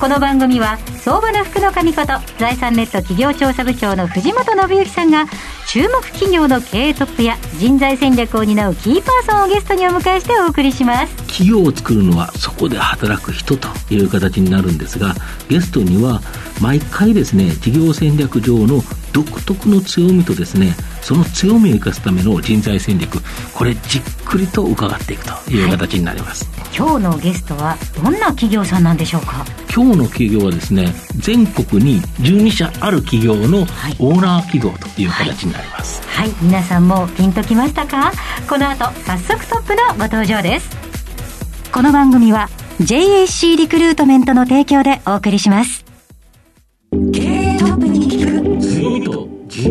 この番組は相場の福の神こと財産ネット企業調査部長の藤本信之さんが注目企業の経営トップや人材戦略を担うキーパーソンをゲストにお迎えしてお送りします。企業を作るのはそこで働く人という形になるんですがゲストには毎回ですね事業戦略上の独特の強みとですねその強みを生かすための人材戦略これじっくりと伺っていくという形になります、はい、今日のゲストはどんな企業さんなんでしょうか？今日の企業はですね全国に12社ある企業のオーナー企業という形になります、はい、はい、皆さんもピンときましたか？この後早速トップのご登場です。この番組は JAC リクルートメントの提供でお送りします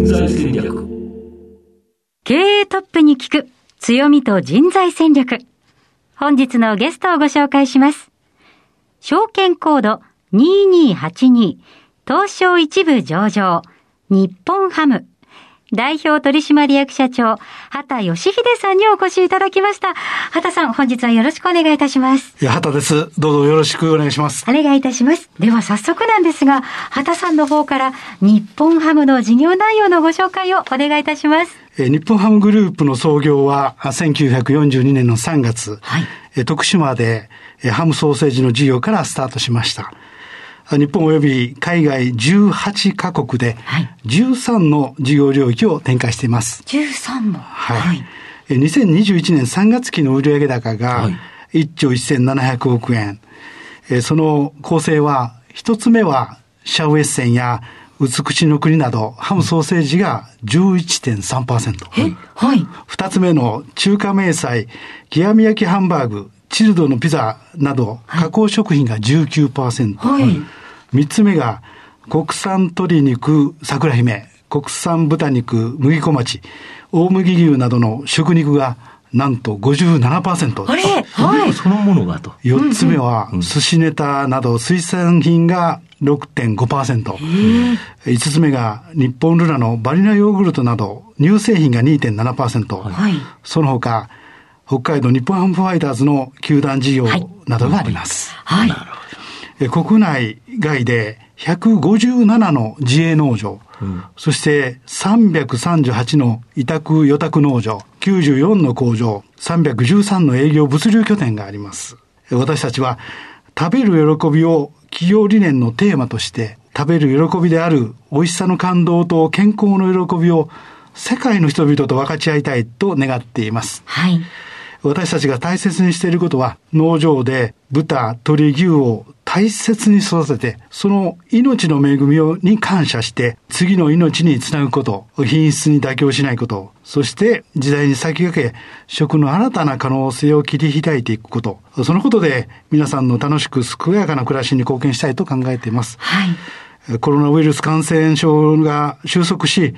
材戦略。経営トップに聞く強みと人材戦略。本日のゲストをご紹介します。証券コード2282東証一部上場日本ハム。代表取締役社長、畑義秀さんにお越しいただきました。畑さん、本日はよろしくお願いいたします。いや、畑です。どうぞよろしくお願いします。お願いいたします。では早速なんですが、畑さんの方から日本ハムの事業内容のご紹介をお願いいたします。え日本ハムグループの創業は1942年の3月、はい、徳島でハムソーセージの事業からスタートしました。日本及び海外18カ国で13の事業領域を展開しています。13もはい。はい、2021年3月期の売上高が1兆1700億円。その構成は、一つ目はシャウエッセンや美しの国など、ハムソーセージが11.3%。はい。二つ目の中華明細、極み焼きハンバーグ、チルドのピザなど、加工食品が19%。はい。三つ目が、国産鶏肉、桜姫、国産豚肉、麦小町、大麦牛などの食肉が、なんと57%。あれ？はい。そのものがと。四つ目は、寿司ネタなど水産品が6.5%。五つ目が、日本ルナのバニラヨーグルトなど、乳製品が2.7%。はい。その他、北海道日本ハムファイターズの球団事業などがあります。はい。国内外で157の自営農場、うん、そして338の委託予託農場、94の工場、313の営業物流拠点があります。私たちは食べる喜びを企業理念のテーマとして食べる喜びである美味しさの感動と健康の喜びを世界の人々と分かち合いたいと願っています。はい。私たちが大切にしていることは農場で豚、鶏、牛を大切に育てて、その命の恵みをに感謝して、次の命につなぐこと、品質に妥協しないこと、そして時代に先駆け、食の新たな可能性を切り開いていくこと、そのことで皆さんの楽しく健やかな暮らしに貢献したいと考えています。はい。コロナウイルス感染症が収束し、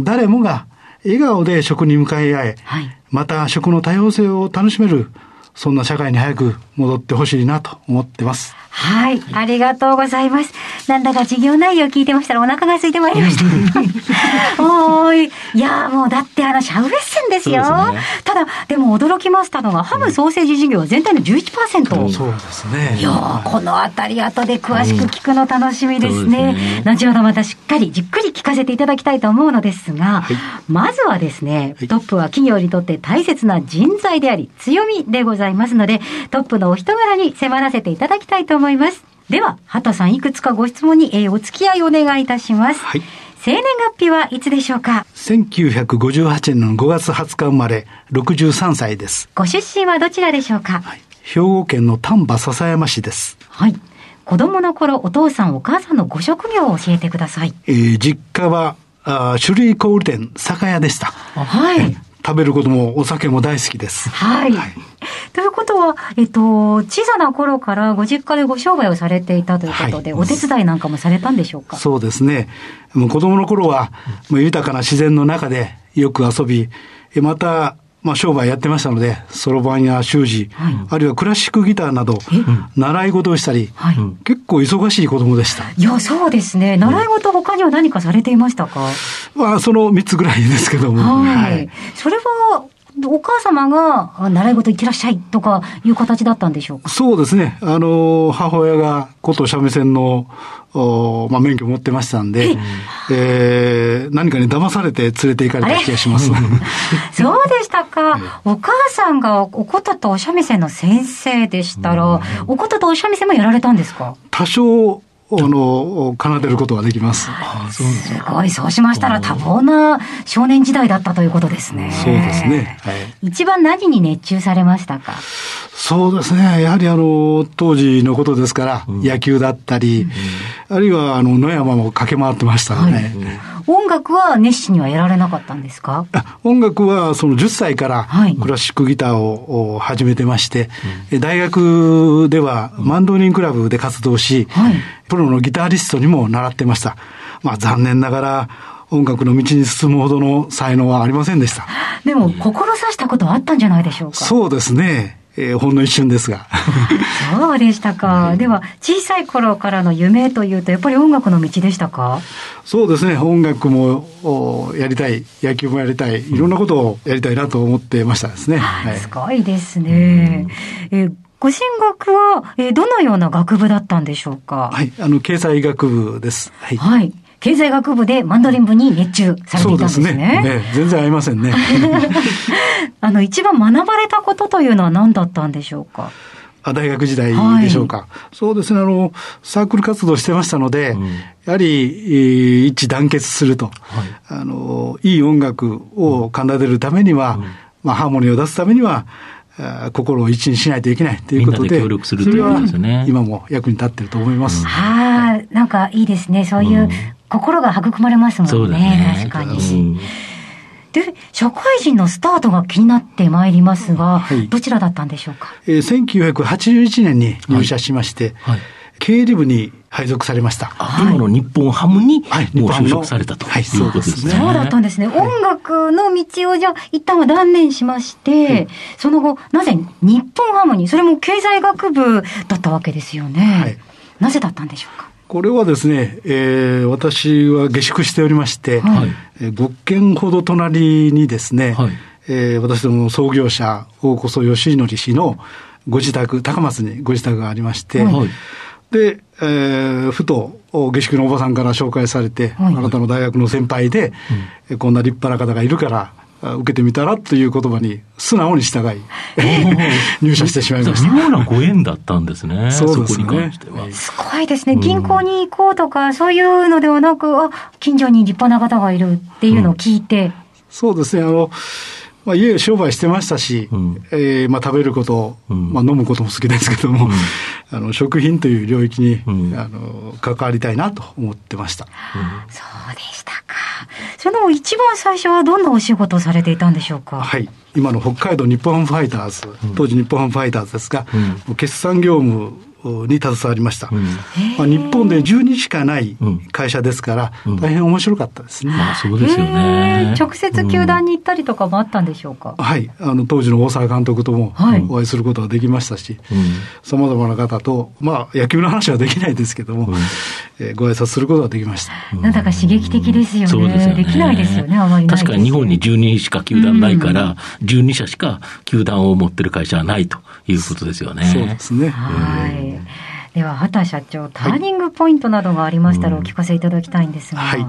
誰もが笑顔で食に向かい合え、はい、また食の多様性を楽しめるそんな社会に早く戻ってほしいなと思ってます。はい、ありがとうございます。なんだか事業内容聞いてましたらお腹が空いてまいりました。おーい。いやもうだってあのシャウエッセンですよ。すね、ただ、でも驚きましたのが、ハムソーセージ事業は全体の11%。うん、そうですね。いやこのあたり後で詳しく聞くの楽しみですね。うん、すね後ほどまたしっかりじっくり聞かせていただきたいと思うのですが、はい、まずはですね、トップは企業にとって大切な人材であり、強みでございますので、トップのお人柄に迫らせていただきたいと思います。では、畑さん、いくつかご質問に、えー、お付き合いお願いいたします。はい。生年月日はいつでしょうか ?1958 年の5月20日生まれ、63歳です。ご出身はどちらでしょうか、はい、兵庫県の丹波篠山市です。はい。子供の頃、お父さん、お母さんのご職業を教えてください。えー、実家は、あ種類小売店、酒屋でした。はい。食べることもお酒も大好きです。はい。はい、ということは、えっと、小さな頃からご実家でご商売をされていたということで、はい、お手伝いなんかもされたんでしょうか？そうですね。もう子供の頃は、もう豊かな自然の中でよく遊び、また、まあ、商売やってましたので、そろばんや習字、はい、あるいはクラシックギターなど、習い事をしたり、はい、結構忙しい子供でした。いや、そうですね。習い事他には何かされていましたか、まあ、その3つぐらいですけども。はい。それは、お母様が習い事行ってらっしゃいとかいう形だったんでしょうか？そうですね。あの、母親が琴三味線の、おまあ、免許を持ってましたんで、えー、何かに騙されて連れて行かれた気がします。そうでしたか。お母さんがお琴とお三味線の先生でしたら、お琴とお三味線もやられたんですか？多少あの、奏でることができます。あそうですすごい。そうしましたら多忙な少年時代だったということですね。そうですね。はい、一番何に熱中されましたか？そうですね。やはりあの、当時のことですから、うん、野球だったり、うん、あるいはあの、野山も駆け回ってましたね。はい音楽は熱心にはやられなかったんですか？音楽はその10歳からクラシックギターを始めてまして、はい、大学ではマンドリンクラブで活動し、はい、プロのギタリストにも習ってました。まあ残念ながら音楽の道に進むほどの才能はありませんでした。でも、志したことはあったんじゃないでしょうか？そうですね。えー、ほんの一瞬ですが。そうでしたか。では、小さい頃からの夢というと、やっぱり音楽の道でしたか？そうですね。音楽もやりたい、野球もやりたい、いろんなことをやりたいなと思ってましたですね。はい、すごいですね。えーご進学は、えー、どのような学部だったんでしょうか？はい、あの、経済学部です。はい。はい。経済学部でマンドリン部に熱中されていたんですね。そうですね。ね全然合いませんね。あの、一番学ばれたことというのは何だったんでしょうか？あ大学時代でしょうか、はい、そうですね、あの、サークル活動してましたので、うん、やはり、一致団結すると、はい、あの、いい音楽を奏でるためには、うん、まあ、ハーモニーを出すためには、心を一にしないといけないということで、協力するということですね。今も役に立ってると思います。はい、なんかいいですね。そういう心が育まれますもんね。ね確かに。で、社会人のスタートが気になってまいりますが、はい、どちらだったんでしょうか？えー、1981年に入社しまして、はい、はい、経理部に配属されました。今の日本ハムにもう就職されたとはい、そうですね。そうだったんですね。音楽の道をじゃあ一旦は断念しまして、その後、なぜ日本ハムに、それも経済学部だったわけですよね。はい、なぜだったんでしょうか？これはですね、えー、私は下宿しておりまして、はい、えー、5軒ほど隣にですね、はい、えー、私ども創業者、大こそ義則氏のご自宅、高松にご自宅がありまして、はい、で、えー、ふと下宿のおばさんから紹介されて、はい、あなたの大学の先輩で、うん、こんな立派な方がいるから、受けてみたらという言葉に素直に従い、入社してしまいました。妙なご縁だったんですね。そうですね。すごいですね。銀行に行こうとか、そういうのではなく、あ、近所に立派な方がいるっていうのを聞いて。うん、そうですね。あの、まあ、家商売してましたし、うん、えー、まあ、食べること、うん、まあ、飲むことも好きですけども、うん、あの食品という領域に、うん、あの関わりたいなと思ってました、そうでしたか。その一番最初はどんなお仕事をされていたんでしょうか？はい、今の北海道日本ハムファイターズ、当時日本ハムファイターズですが、決算業務に携わりました。うん、まあ、日本で12しかない会社ですから、大変面白かったですね。まあ、そうですよね。直接球団に行ったりとかもあったんでしょうか、はい。あの、当時の大沢監督ともお会いすることができましたし、さまざまな方と、まあ、野球の話はできないですけども、えー、ご挨拶することができました。なんだか刺激的ですよね。そうですよね。できないですよね、あまり確かに日本に12しか球団ないから、12社しか球団を持ってる会社はないということですよね。そうですね。はい。では、畑社長、ターニングポイントなどがありましたらお聞かせいただきたいんですが。はい。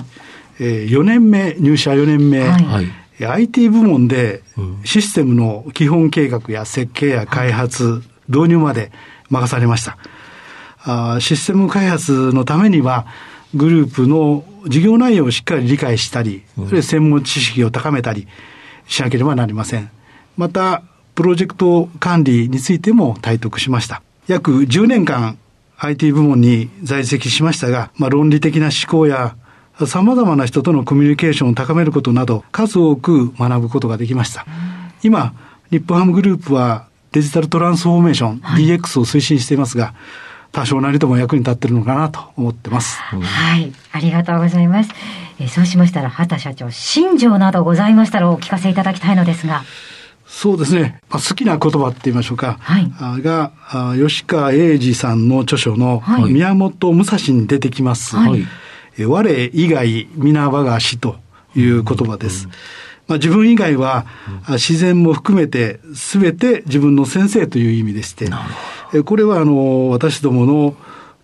えー、4年目、入社4年目。はい。IT 部門でシステムの基本計画や設計や開発、導入まで任されました。あシステム開発のためには、グループの事業内容をしっかり理解したり、それ専門知識を高めたりしなければなりません。また、プロジェクト管理についても体得しました。約10年間 IT 部門に在籍しましたが、まあ、論理的な思考や様々な人とのコミュニケーションを高めることなど数多く学ぶことができました。今、日本ハムグループはデジタルトランスフォーメーション、はい、DX を推進していますが、多少なりとも役に立ってるのかなと思ってます。はい、ありがとうございます。えー、そうしましたら、畑社長、新庄などございましたらお聞かせいただきたいのですが。そうですね。まあ、好きな言葉って言いましょうか。はい。が、吉川英治さんの著書の、宮本武蔵に出てきます。はい。我以外皆我が死という言葉です。まあ、自分以外は、自然も含めて全て自分の先生という意味でして、これはあの私どもの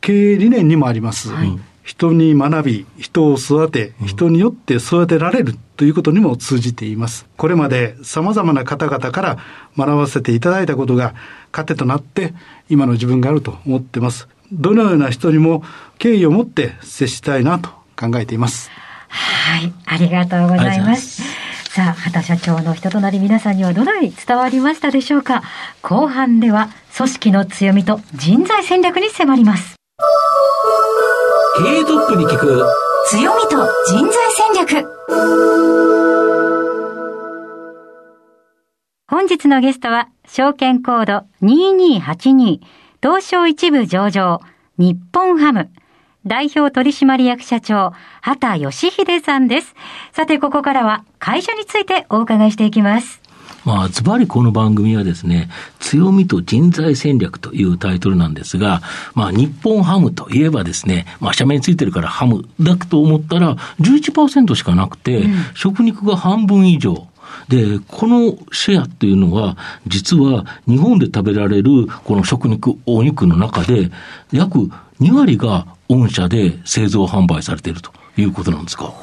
経営理念にもあります。はい人に学び、人を育て、人によって育てられるということにも通じています。これまで様々な方々から学ばせていただいたことが糧となって今の自分があると思ってます。どのような人にも敬意を持って接したいなと考えています。はい、ありがとうございます。さあ、畑社長の人となり皆さんにはどのように伝わりましたでしょうか後半では組織の強みと人材戦略に迫ります。経営トップに聞く強みと人材戦略本日のゲストは証券コード2282東証一部上場日本ハム代表取締役社長、畑義秀さんです。さて、ここからは会社についてお伺いしていきます。まあ、ズバリこの番組はですね、強みと人材戦略というタイトルなんですが、まあ、日本ハムといえばですね、まあ、社名についてるからハムだと思ったら、11%しかなくて、うん、食肉が半分以上。で、このシェアっていうのは、実は日本で食べられるこの食肉、お肉の中で、約2割が御社で製造販売されているということなんですか。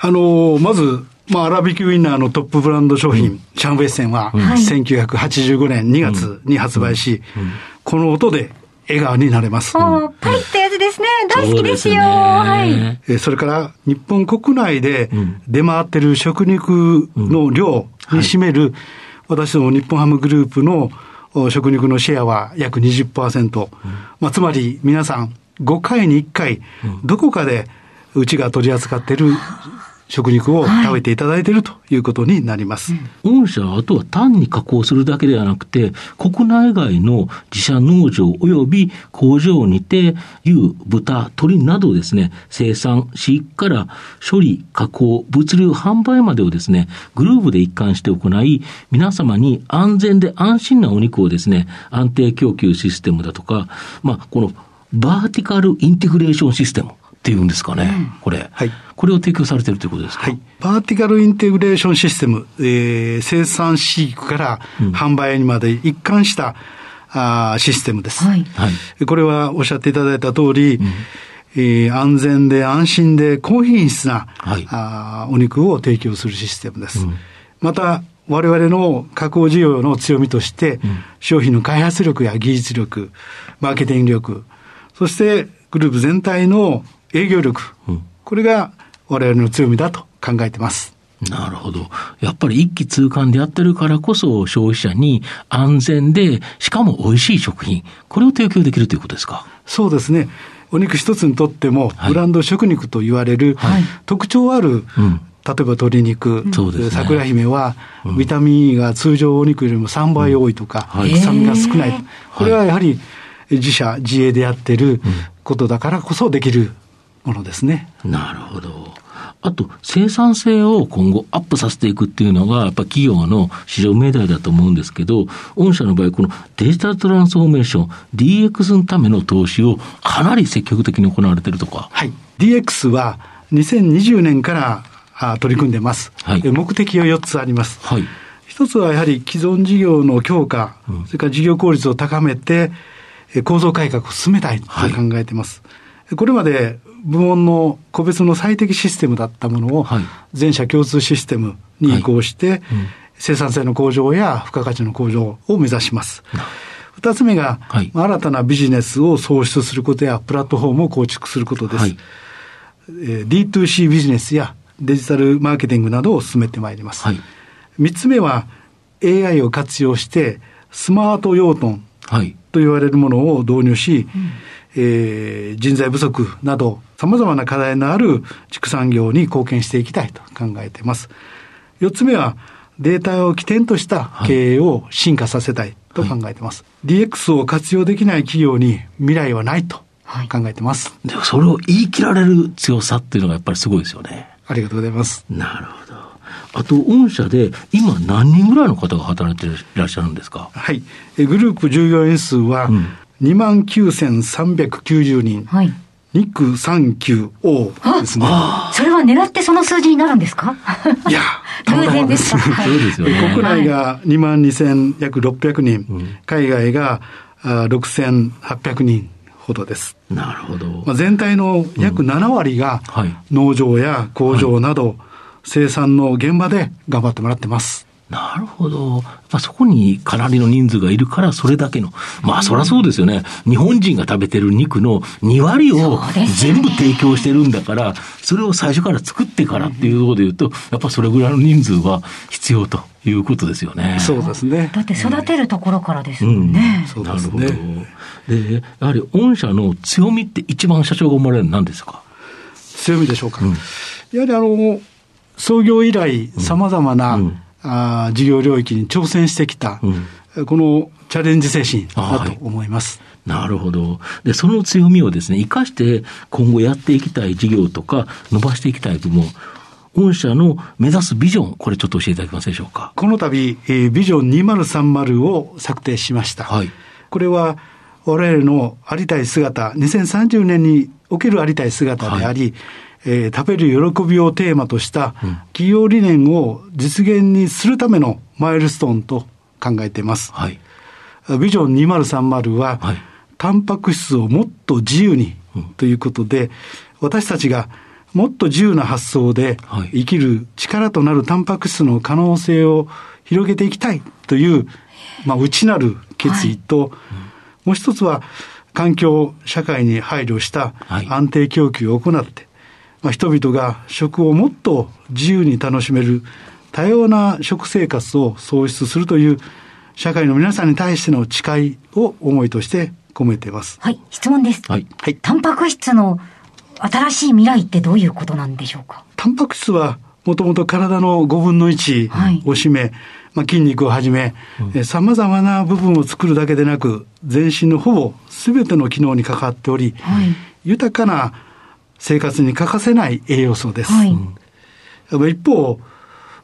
あの、まず、まあ、粗挽きウインナーのトップブランド商品、うん、シャンウェッセンは、1985年2月に発売し、この音で笑顔になれます。パリってやつですね。大好きですよ。すはい。それから、日本国内で出回ってる食肉の量に占める、私ども日本ハムグループの食肉のシェアは約20%。まあ、つまり皆さん5回に1回、どこかでうちが取り扱っている食肉を食べていただいているということになります。御社はあとは単に加工するだけではなくて、国内外の自社農場及び工場にて、牛、豚、鶏などですね、生産、飼育から処理、加工、物流、販売までをですね、グループで一貫して行い、皆様に安全で安心なお肉をですね、安定供給システムだとか、まあ、このバーティカルインテグレーションシステム。っていうんですかね、うん、これ、はい、これを提供されているということですか、はい、バーティカルインテグレーションシステム、えー、生産飼育から販売にまで一貫した、うん、あシステムです、はい、これはおっしゃっていただいた通り、うん。えー、安全で安心で高品質な、はい、あお肉を提供するシステムです。うん、また、我々の加工事業の強みとして、うん、商品の開発力や技術力、マーケティング力、そしてグループ全体の営業力、うん、これが我々の強みだと考えてます。なるほど。やっぱり一気通貫でやってるからこそ消費者に安全で、しかも美味しい食品、これを提供できるということですか？そうですね。お肉一つにとっても、ブランド食肉と言われる、はい、特徴ある、うん、例えば鶏肉、ね、桜姫は、ビタミン E が通常お肉よりも3倍多いとか、うんはい、臭みが少ない。これはやはり自社、自営でやってることだからこそできるものですね。なるほど。あと、生産性を今後アップさせていくっていうのが、やっぱ企業の市場命題だと思うんですけど、御社の場合、このデジタルトランスフォーメーション、DX のための投資をかなり積極的に行われているとか。はい。DX は2020年からあ取り組んでます。はい、目的は4つあります。はい。一つはやはり既存事業の強化、うん、それから事業効率を高めて、構造改革を進めたいと考えています。はいこれまで部門の個別の最適システムだったものを、全社共通システムに移行して、生産性の向上や付加価値の向上を目指します。二つ目が、はい、新たなビジネスを創出することやプラットフォームを構築することです。はい、D2C ビジネスやデジタルマーケティングなどを進めてまいります。はい、三つ目は AI を活用してスマート養豚と言われるものを導入し、うんえー、人材不足など、様々な課題のある畜産業に貢献していきたいと考えています。四つ目は、データを起点とした経営を進化させたいと考えています。はい、DX を活用できない企業に未来はないと考えてます。でもそれを言い切られる強さっていうのがやっぱりすごいですよね。ありがとうございます。なるほど。あと、御社で今何人ぐらいの方が働いていらっしゃるんですか？はい。グループ従業員数は2万9390人。はい。239O ですね。それは狙ってその数字になるんですか？いや、偶然ですか？そうですよね。国内が2万2000約600人、うん、海外が6800人ほどです。なるほど。まあ、全体の約7割が農場や工場など、生産の現場で頑張ってもらってます。なるほど。まあ、そこにかなりの人数がいるから、それだけの。まあ、そりゃそうですよね。日本人が食べてる肉の2割を全部提供してるんだから、それを最初から作ってからっていうところで言うと、やっぱそれぐらいの人数は必要ということですよね。そうですね。だって育てるところからですもんね。うん、なるほど。で、やはり御社の強みって一番社長が思われるのは何ですか？強みでしょうか。うん、やはりあの、創業以来、さまざまな、うんあ事業領域に挑戦してきた、うん、このチャレンジ精神だと思います。なるほど。で、その強みをですね、生かして今後やっていきたい事業とか、伸ばしていきたい部門、御社の目指すビジョン、これちょっと教えていただけますでしょうか？この度、えー、ビジョン2030を策定しました。はい。これは、我々のありたい姿、2030年におけるありたい姿であり、はいえー、食べる喜びをテーマとした企業理念を実現にするためのマイルストーンと考えています。はい、ビジョン2030は、はい、タンパク質をもっと自由にということで、私たちがもっと自由な発想で生きる力となるタンパク質の可能性を広げていきたいという、まあ、内なる決意と、はい。もう一つは環境、社会に配慮した安定供給を行って、まあ、人々が食をもっと自由に楽しめる多様な食生活を創出するという社会の皆さんに対しての誓いを思いとして込めています。はい、質問です。はい。はい。タンパク質の新しい未来ってどういうことなんでしょうか？タンパク質はもともと体の5分の1を占め、はい、まあ、筋肉をはじめ、さまざまな部分を作るだけでなく、全身のほぼ全ての機能に関わっており、はい、豊かな生活に欠かせない栄養素です。はい、一方、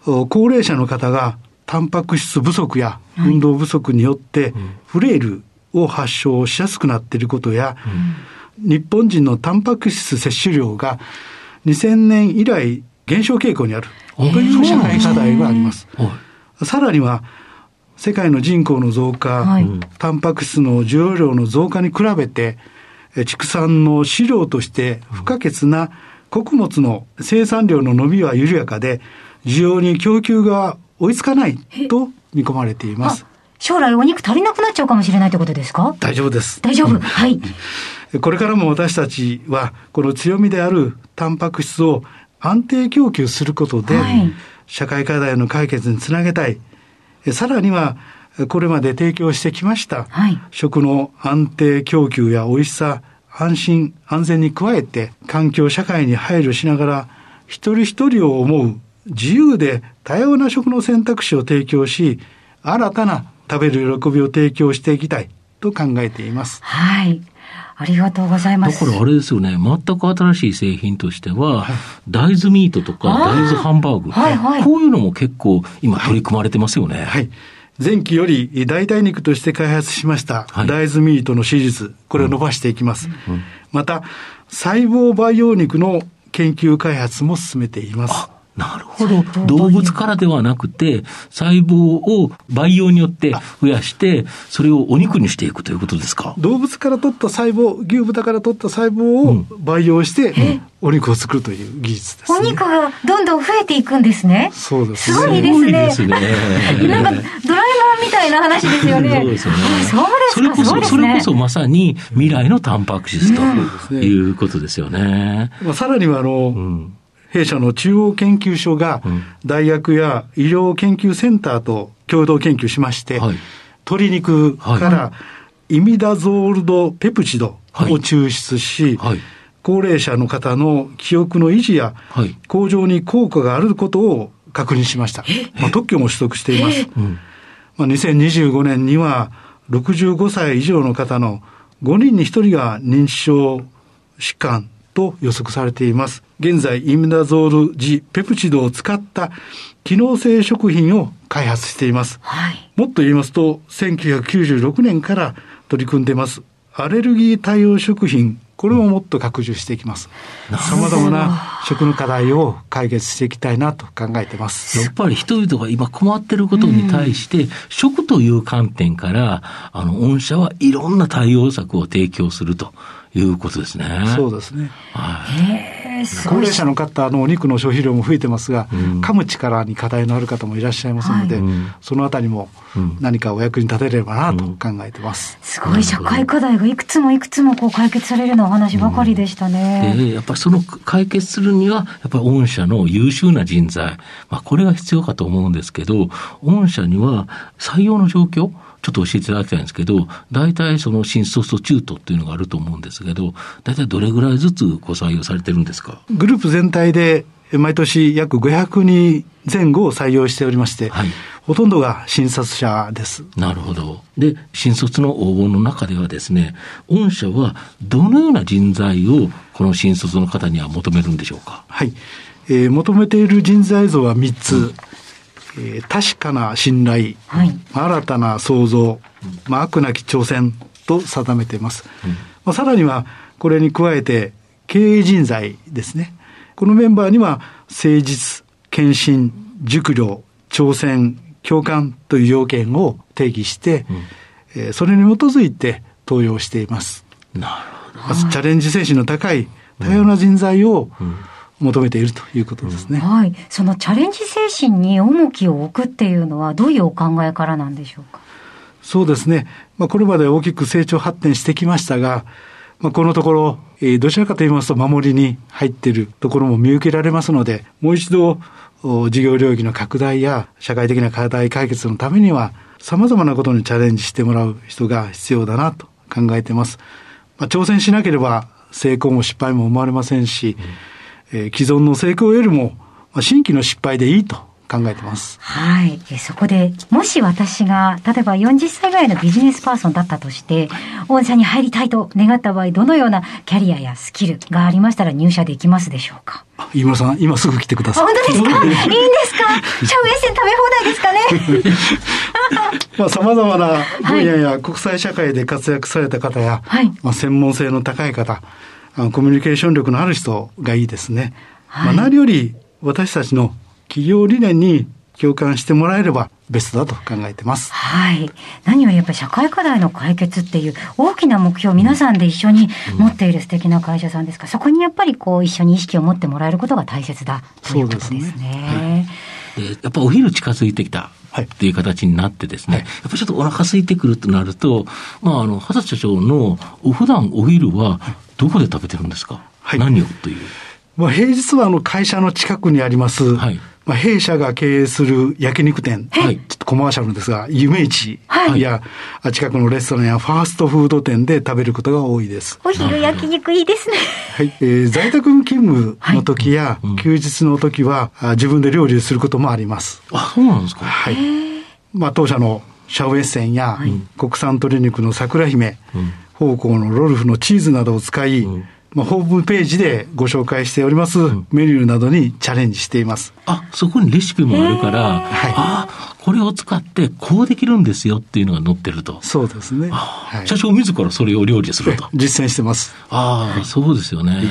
高齢者の方がタンパク質不足や運動不足によってフレイルを発症しやすくなっていることや、うん、日本人のタンパク質摂取量が2000年以来減少傾向にある。という社会課題があります。さらには世界の人口の増加、はい、タンパク質の需要量の増加に比べて畜産の飼料として不可欠な穀物の生産量の伸びは緩やかで、需要に供給が追いつかないと見込まれています。将来お肉足りなくなっちゃうかもしれないということですか？大丈夫です。大丈夫？はい。これからも私たちは、この強みであるタンパク質を安定供給することで、はい、社会課題の解決につなげたい。さらには、これまで提供してきました、はい、食の安定供給や美味しさ、安心、安全に加えて、環境社会に配慮しながら、一人一人を思う自由で多様な食の選択肢を提供し、新たな食べる喜びを提供していきたいと考えています。はい。ありがとうございます。だからあれですよね、全く新しい製品としては、はい、大豆ミートとか大豆ハンバーグ、はいはい、こういうのも結構今取り組まれてますよね。はい、はい前期より代替肉として開発しました大豆ミートの手術、これを伸ばしていきます。また、細胞培養肉の研究開発も進めています。なるほど。動物からではなくて、細胞を培養によって増やして、それをお肉にしていくということですか？動物から取った細胞、牛豚から取った細胞を培養して、お肉を作るという技術です、ね、お肉がどんどん増えていくんですね。そうですね。すごいですね。ですね なんか、ドラえもんみたいな話ですよね。そうですよね。そうですそれこそ、ね、それこそまさに未来のタンパク質ということですよね。まあ、さらには、あの、うん弊社の中央研究所が、大学や医療研究センターと共同研究しまして、はい、鶏肉からイミダゾールドペプチドを抽出し、はい、高齢者の方の記憶の維持や向上に効果があることを確認しました。まあ、特許も取得しています。まあ、2025年には65歳以上の方の5人に1人が認知症疾患と予測されています。現在イミダゾールジペプチドを使った機能性食品を開発しています。はい、もっと言いますと、1996年から取り組んでいます。アレルギー対応食品これをもっと拡充していきます。さまざまな食の課題を解決していきたいなと考えてます。やっぱり人々が今困っていることに対して、食という観点から、あの、御社はいろんな対応策を提供するということですね。そうですね。はい、高齢者の方のお肉の消費量も増えてますが、うん、噛む力に課題のある方もいらっしゃいますので、はい、そのあたりも何かお役に立てればなと考えてます。すごい社会課題がいくつもいくつもこう解決されるようなお話ばかりでしたね。でやっぱりその解決するには、やっぱり御社の優秀な人材、まあこれが必要かと思うんですけど、御社には採用の状況、ちょっと教えていただきたいんですけど、大体その新卒と中途っていうのがあると思うんですけど、大体どれぐらいずつご採用されてるんですか？グループ全体で毎年約500人前後を採用しておりまして、はい、ほとんどが新卒者です。なるほど。で、新卒の応募の中ではですね、御社はどのような人材をこの新卒の方には求めるんでしょうか？はい。えー、求めている人材像は3つ。うんえー、確かな信頼、はい、新たな創造、まあ、悪なき挑戦と定めています。うん、まあ、さらには、これに加えて、経営人材ですね。このメンバーには、誠実、献身、熟慮、挑戦、共感という要件を定義して、うん、えー、それに基づいて登用しています。なるほど。チャレンジ精神の高い多様な人材を、うん求めているということですね、うん、はい。そのチャレンジ精神に重きを置くっていうのは、どういうお考えからなんでしょうか？そうですね。まあ、これまで大きく成長発展してきましたが、まあ、このところ、え、どちらかと言いますと、守りに入っているところも見受けられますので、もう一度、事業領域の拡大や社会的な課題解決のためには、様々なことにチャレンジしてもらう人が必要だなと考えています。まあ、挑戦しなければ成功も失敗も生まれませんし、うんえー、既存の成功よりも、まあ、新規の失敗でいいと考えてます。はい。そこで、もし私が、例えば40歳ぐらいのビジネスパーソンだったとして、御社に入りたいと願った場合、どのようなキャリアやスキルがありましたら入社できますでしょうか？飯村さん、今すぐ来てください。本当ですか？いいんですか？シャウエッセン食べ放題ですかね？まあ、様々な分野や国際社会で活躍された方や、はい、まあ、専門性の高い方、コミュニケーション力のある人がいいですね。はい、まあ、何より私たちの企業理念に共感してもらえればベストだと考えてます。はい。何よりやっぱり社会課題の解決っていう大きな目標を皆さんで一緒に持っている素敵な会社さんですか？ら、そこにやっぱりこう一緒に意識を持ってもらえることが大切だということですね。そうですね。はい、やっぱお昼近づいてきた。っていう形になってですね、はい、やっぱりちょっとお腹空いてくるとなると、まあ、あの、畑社長のお普段お昼はどこで食べてるんですか、はい、何をという？まあ、平日はあの会社の近くにあります、はい、まあ、弊社が経営する焼肉店、はい、ちょっとコマーシャルですが、夢市や、はい、近くのレストランやファーストフード店で食べることが多いです。お昼焼肉いいですね。はい。えー、在宅勤務の時や、休日の時は、自分で料理することもあります。あ、そうなんですか。はい。まあ、当社のシャウエッセンや、国産鶏肉の桜姫、うん。方向のロルフのチーズなどを使い、うんまあ、ホームページでご紹介しておりますメニューなどにチャレンジしています。あ、そこにレシピもあるから、はい、あこれを使ってこうできるんですよっていうのが載ってると。そうですね。はい、社長自らそれを料理すると。実践してます。ああ、そうですよね。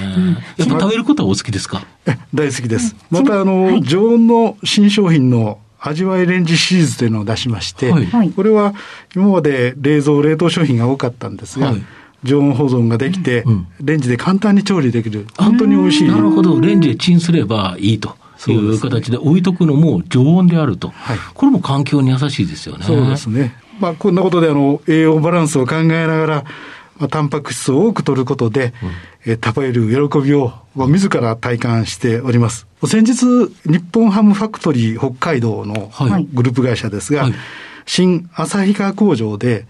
やっぱ食べることはお好きですか？大好きです。また、あの、常温の新商品の味わいレンジシリーズというのを出しまして、はい、これは今まで冷蔵冷凍商品が多かったんですが、はい常温保存ができて、うん、レンジで簡単に調理できる。本当に美味しい。なるほど。レンジでチンすればいいと。いう形で置いとくのも常温であると、はい、これも環境に優しいですよね。そうですね。まあ、こんなことであの栄養バランスを考えながら、まあ、タンパク質を多く取ることで、うん、え食べる喜びを、まあ、自ら体感しております。先日、日本ハムファクトリー北海道のグループ会社ですが、はい、新旭川工場で、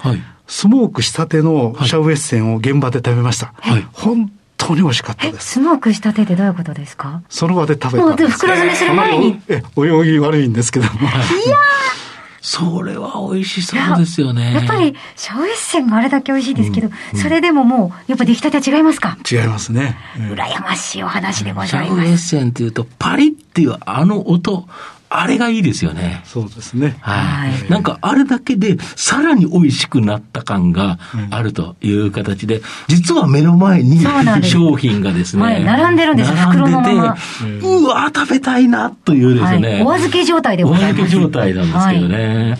スモークしたてのシャウエッセンを現場で食べました。はい、本当に美味しかったです。スモークしたてってどういうことですか？その場で食べたんです。袋詰めする前に。え、泳ぎ悪いんですけども。いやそれは美味しそうですよね。やっぱり、シャウエッセンがあれだけ美味しいですけど、うん、それでももう、やっぱ出来たては違いますか？違いますね。羨ましいお話でございます。シャウエッセンっていうと、パリっていうあの音、あれがいいですよね。そうですね。はい。なんかあれだけでさらに美味しくなった感があるという形で、実は目の前に商品がですね、はい、並んでるんですよ、袋のまま。うわ食べたいなというですね、はい、お預け状態でございます。お預け状態なんですけどね。はい。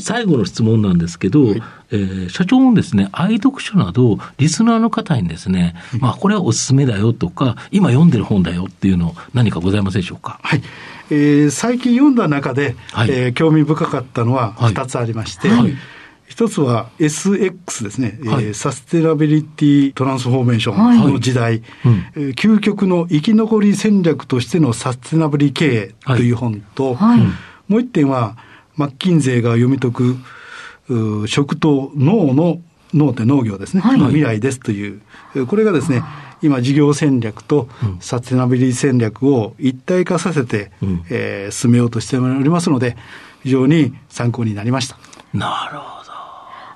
最後の質問なんですけど、はい。えー、社長もですね、愛読書など、リスナーの方にですね、まあ、これはおすすめだよとか、今読んでる本だよっていうの、何かございますでしょうか？はい。えー、最近読んだ中で、はい、えー、興味深かったのは2つありまして、はい、一つは SX ですね、はい、えー、サステナビリティトランスフォーメーションの時代、はいうん、えー、究極の生き残り戦略としてのサステナブリ経営という本と、はい、もう一点は、マッキンゼーが読み解く、食と脳の脳って農業ですね、はい、未来ですという、これがですね、今事業戦略とサステナビリティ戦略を一体化させて、うん、えー、進めようとしておりますので、非常に参考になりました。なるほど。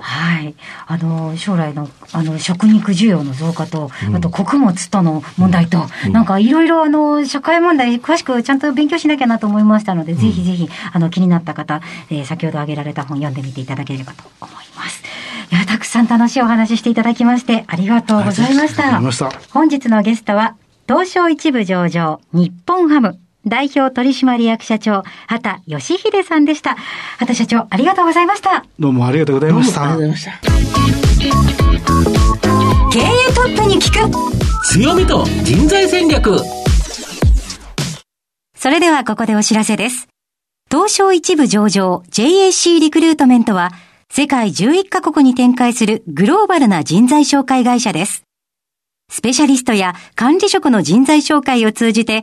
はい。あの、将来の、あの、食肉需要の増加と、うん、あと穀物との問題と、うん、なんかいろいろ、あの、社会問題、詳しくちゃんと勉強しなきゃなと思いましたので、うん、ぜひぜひ、あの、気になった方、えー、先ほど挙げられた本読んでみていただければと思います。いや、たくさん楽しいお話していただきまして、ありがとうございました。した本日のゲストは、東証一部上場、日本ハム、代表取締役社長、畑義秀さんでした。畑社長、ありがとうございました。どうもありがとうございました。ありがとうございました。経営トップに聞く強みと人材戦略それではここでお知らせです。東証一部上場 JAC リクルートメントは世界11カ国に展開するグローバルな人材紹介会社です。スペシャリストや管理職の人材紹介を通じて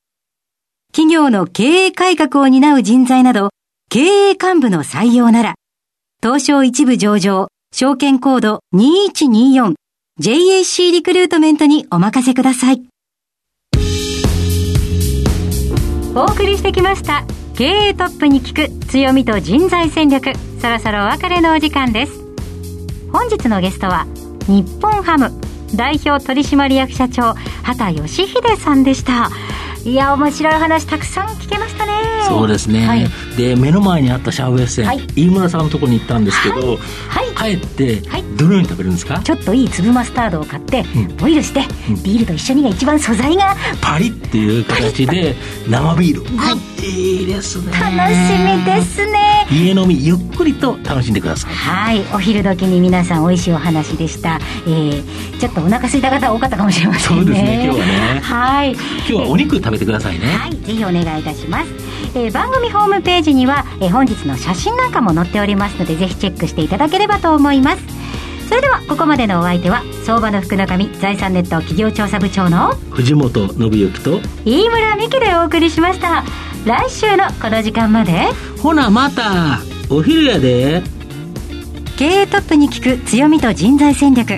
企業の経営改革を担う人材など、経営幹部の採用なら、東証一部上場、証券コード 2124JAC リクルートメントにお任せください。お送りしてきました。経営トップに聞く強みと人材戦略。そろそろお別れのお時間です。本日のゲストは、日本ハム代表取締役社長、畑義秀さんでした。いや面白い話たくさん聞けましたね。そうですね、はい、で目の前にあったシャウエッセン、はい、飯村さんのところに行ったんですけど、はい、帰って、どのように食べるんですか？ちょっといい粒マスタードを買って、うん、ボイルして、うん、ビールと一緒にが一番素材が。パリっていう形で生ビール、はい、いいですね。楽しみですね。家飲みゆっくりと楽しんでください。はい。お昼時に皆さん美味しいお話でした、えー、ちょっとお腹空いた方多かったかもしれませんね。そうですね今日はね。はい。今日はお肉食べてくださいね。はい。ぜひお願いいたします、えー、番組ホームページには、えー、本日の写真なんかも載っておりますのでぜひチェックしていただければと思います。それではここまでのお相手は相場の福の神財産ネット企業調査部長の藤本信之と飯村美希でお送りしました。来週のこの時間までほなまたお昼やで。経営トップに聞く強みと人材戦略